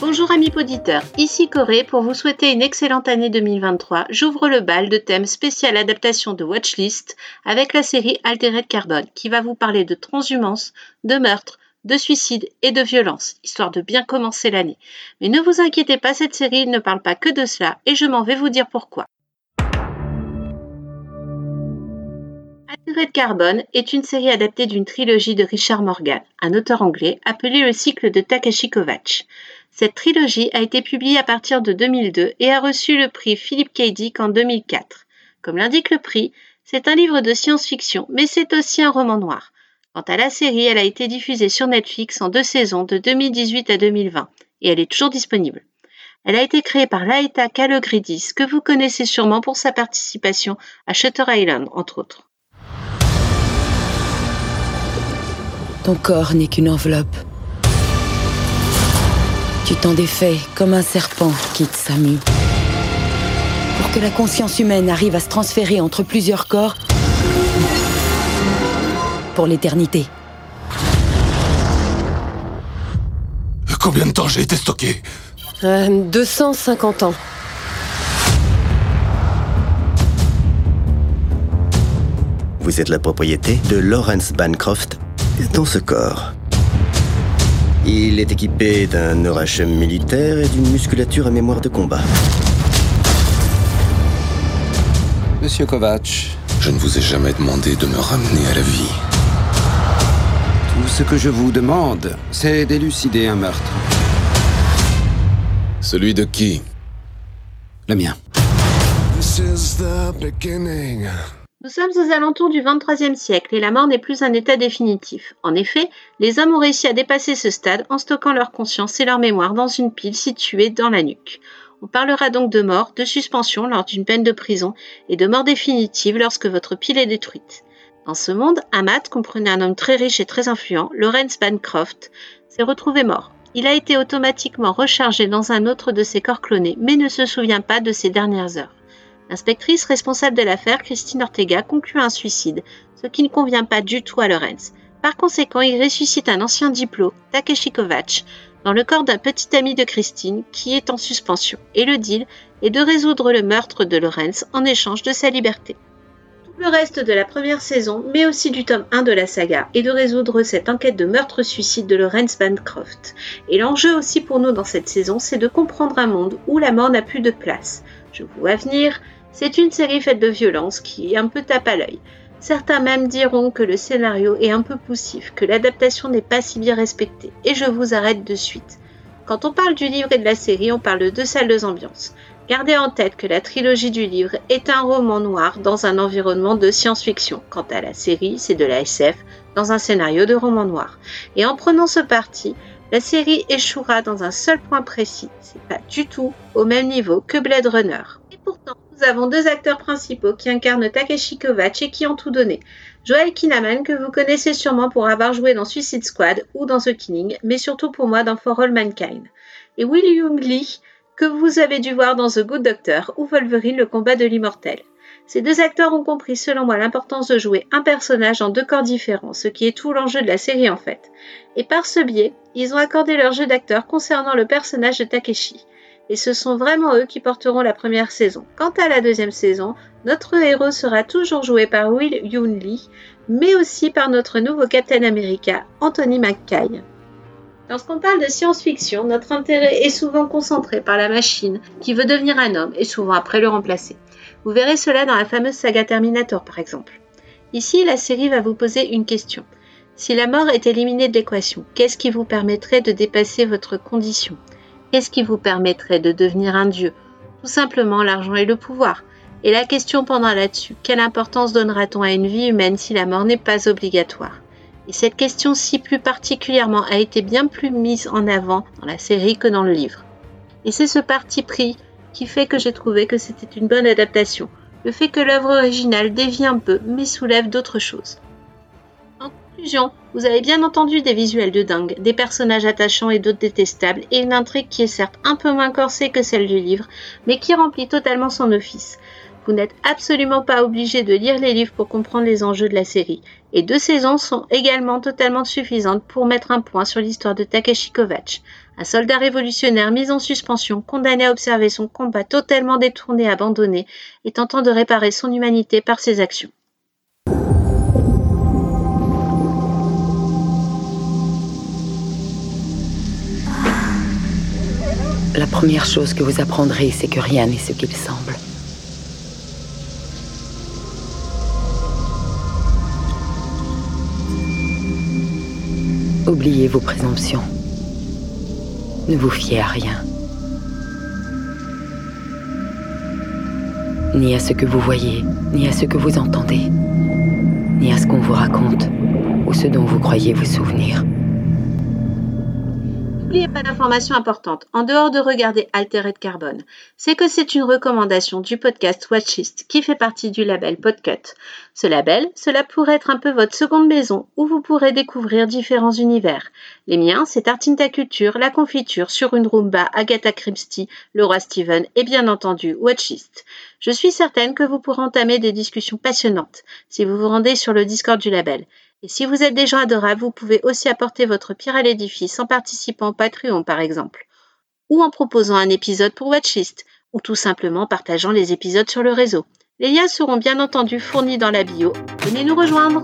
Bonjour amis auditeurs, ici Corée pour vous souhaiter une excellente année 2023. J'ouvre le bal de thème spécial adaptation de Watchlist avec la série Altered Carbone qui va vous parler de transhumance, de meurtre, de suicide et de violence, histoire de bien commencer l'année. Mais ne vous inquiétez pas, cette série ne parle pas que de cela et je m'en vais vous dire pourquoi. Altered Carbone est une série adaptée d'une trilogie de Richard Morgan, un auteur anglais, appelé le cycle de Takashi Kovacs. Cette trilogie a été publiée à partir de 2002 et a reçu le prix Philip K. Dick en 2004. Comme l'indique le prix, c'est un livre de science-fiction, mais c'est aussi un roman noir. Quant à la série, elle a été diffusée sur Netflix en deux saisons de 2018 à 2020 et elle est toujours disponible. Elle a été créée par Laeta Kalogridis, que vous connaissez sûrement pour sa participation à Shutter Island, entre autres. Ton corps n'est qu'une enveloppe. Tu t'en défais comme un serpent quitte sa mue. Pour que la conscience humaine arrive à se transférer entre plusieurs corps, pour l'éternité. Combien de temps j'ai été stocké Euh, 250 ans. Vous êtes la propriété de Lawrence Bancroft dans ce corps. Il est équipé d'un neurachem militaire et d'une musculature à mémoire de combat. Monsieur Kovacs, Je ne vous ai jamais demandé de me ramener à la vie. Ce que je vous demande, c'est d'élucider un meurtre. Celui de qui? Le mien. Nous sommes aux alentours du XXIIIe siècle et la mort n'est plus un état définitif. En effet, les hommes ont réussi à dépasser ce stade en stockant leur conscience et leur mémoire dans une pile située dans la nuque. On parlera donc de mort, de suspension lors d'une peine de prison et de mort définitive lorsque votre pile est détruite. Dans ce monde, Amat comprenait un homme très riche et très influent, Lawrence Bancroft, s'est retrouvé mort. Il a été automatiquement rechargé dans un autre de ses corps clonés, mais ne se souvient pas de ses dernières heures. L'inspectrice responsable de l'affaire, Christine Ortega, conclut un suicide, ce qui ne convient pas du tout à Lorenz. Par conséquent, il ressuscite un ancien diplôme, Takeshi Kovacs, dans le corps d'un petit ami de Christine qui est en suspension. Et le deal est de résoudre le meurtre de Lorenz en échange de sa liberté. Le reste de la première saison, mais aussi du tome 1 de la saga, est de résoudre cette enquête de meurtre-suicide de Lorenz Bancroft. Et l'enjeu aussi pour nous dans cette saison, c'est de comprendre un monde où la mort n'a plus de place. Je vous vois venir, c'est une série faite de violence qui un peu tape à l'œil. Certains même diront que le scénario est un peu poussif, que l'adaptation n'est pas si bien respectée, et je vous arrête de suite. Quand on parle du livre et de la série, on parle de deux salles de ambiance. Gardez en tête que la trilogie du livre est un roman noir dans un environnement de science-fiction. Quant à la série, c'est de la SF dans un scénario de roman noir. Et en prenant ce parti, la série échouera dans un seul point précis. C'est pas du tout au même niveau que Blade Runner. Et pourtant, nous avons deux acteurs principaux qui incarnent Takeshi Kovacs et qui ont tout donné. Joel Kinnaman, que vous connaissez sûrement pour avoir joué dans Suicide Squad ou dans The Killing, mais surtout pour moi dans For All Mankind. Et William Lee, que vous avez dû voir dans The Good Doctor ou Wolverine le combat de l'immortel. Ces deux acteurs ont compris selon moi l'importance de jouer un personnage en deux corps différents, ce qui est tout l'enjeu de la série en fait. Et par ce biais, ils ont accordé leur jeu d'acteur concernant le personnage de Takeshi. Et ce sont vraiment eux qui porteront la première saison. Quant à la deuxième saison, notre héros sera toujours joué par Will Yoon Lee, mais aussi par notre nouveau Captain America, Anthony McKay. Lorsqu'on parle de science-fiction, notre intérêt est souvent concentré par la machine qui veut devenir un homme et souvent après le remplacer. Vous verrez cela dans la fameuse saga Terminator par exemple. Ici, la série va vous poser une question. Si la mort est éliminée de l'équation, qu'est-ce qui vous permettrait de dépasser votre condition? Qu'est-ce qui vous permettrait de devenir un dieu? Tout simplement l'argent et le pouvoir. Et la question pendant là-dessus, quelle importance donnera-t-on à une vie humaine si la mort n'est pas obligatoire? Et cette question-ci plus particulièrement a été bien plus mise en avant dans la série que dans le livre. Et c'est ce parti pris qui fait que j'ai trouvé que c'était une bonne adaptation. Le fait que l'œuvre originale dévie un peu, mais soulève d'autres choses. En Conclusion, vous avez bien entendu des visuels de dingue, des personnages attachants et d'autres détestables, et une intrigue qui est certes un peu moins corsée que celle du livre, mais qui remplit totalement son office. Vous n'êtes absolument pas obligé de lire les livres pour comprendre les enjeux de la série, et deux saisons sont également totalement suffisantes pour mettre un point sur l'histoire de Takeshi Kovacs, un soldat révolutionnaire mis en suspension, condamné à observer son combat totalement détourné, abandonné, et tentant de réparer son humanité par ses actions. La première chose que vous apprendrez, c'est que rien n'est ce qu'il semble. Oubliez vos présomptions. Ne vous fiez à rien. Ni à ce que vous voyez, ni à ce que vous entendez, ni à ce qu'on vous raconte, ou ce dont vous croyez vous souvenir. N'oubliez pas d'informations importantes, en dehors de regarder Altered Carbone, c'est que c'est une recommandation du podcast Watchist qui fait partie du label Podcut. Ce label, cela pourrait être un peu votre seconde maison où vous pourrez découvrir différents univers. Les miens, c'est Tartinta Culture, La Confiture, Sur une Roomba, Agatha Christie, Le Roi Steven et bien entendu Watchist. Je suis certaine que vous pourrez entamer des discussions passionnantes si vous vous rendez sur le Discord du label. Et si vous êtes des gens adorables, vous pouvez aussi apporter votre pierre à l'édifice en participant au Patreon par exemple, ou en proposant un épisode pour Watchist, ou tout simplement partageant les épisodes sur le réseau. Les liens seront bien entendu fournis dans la bio. Venez nous rejoindre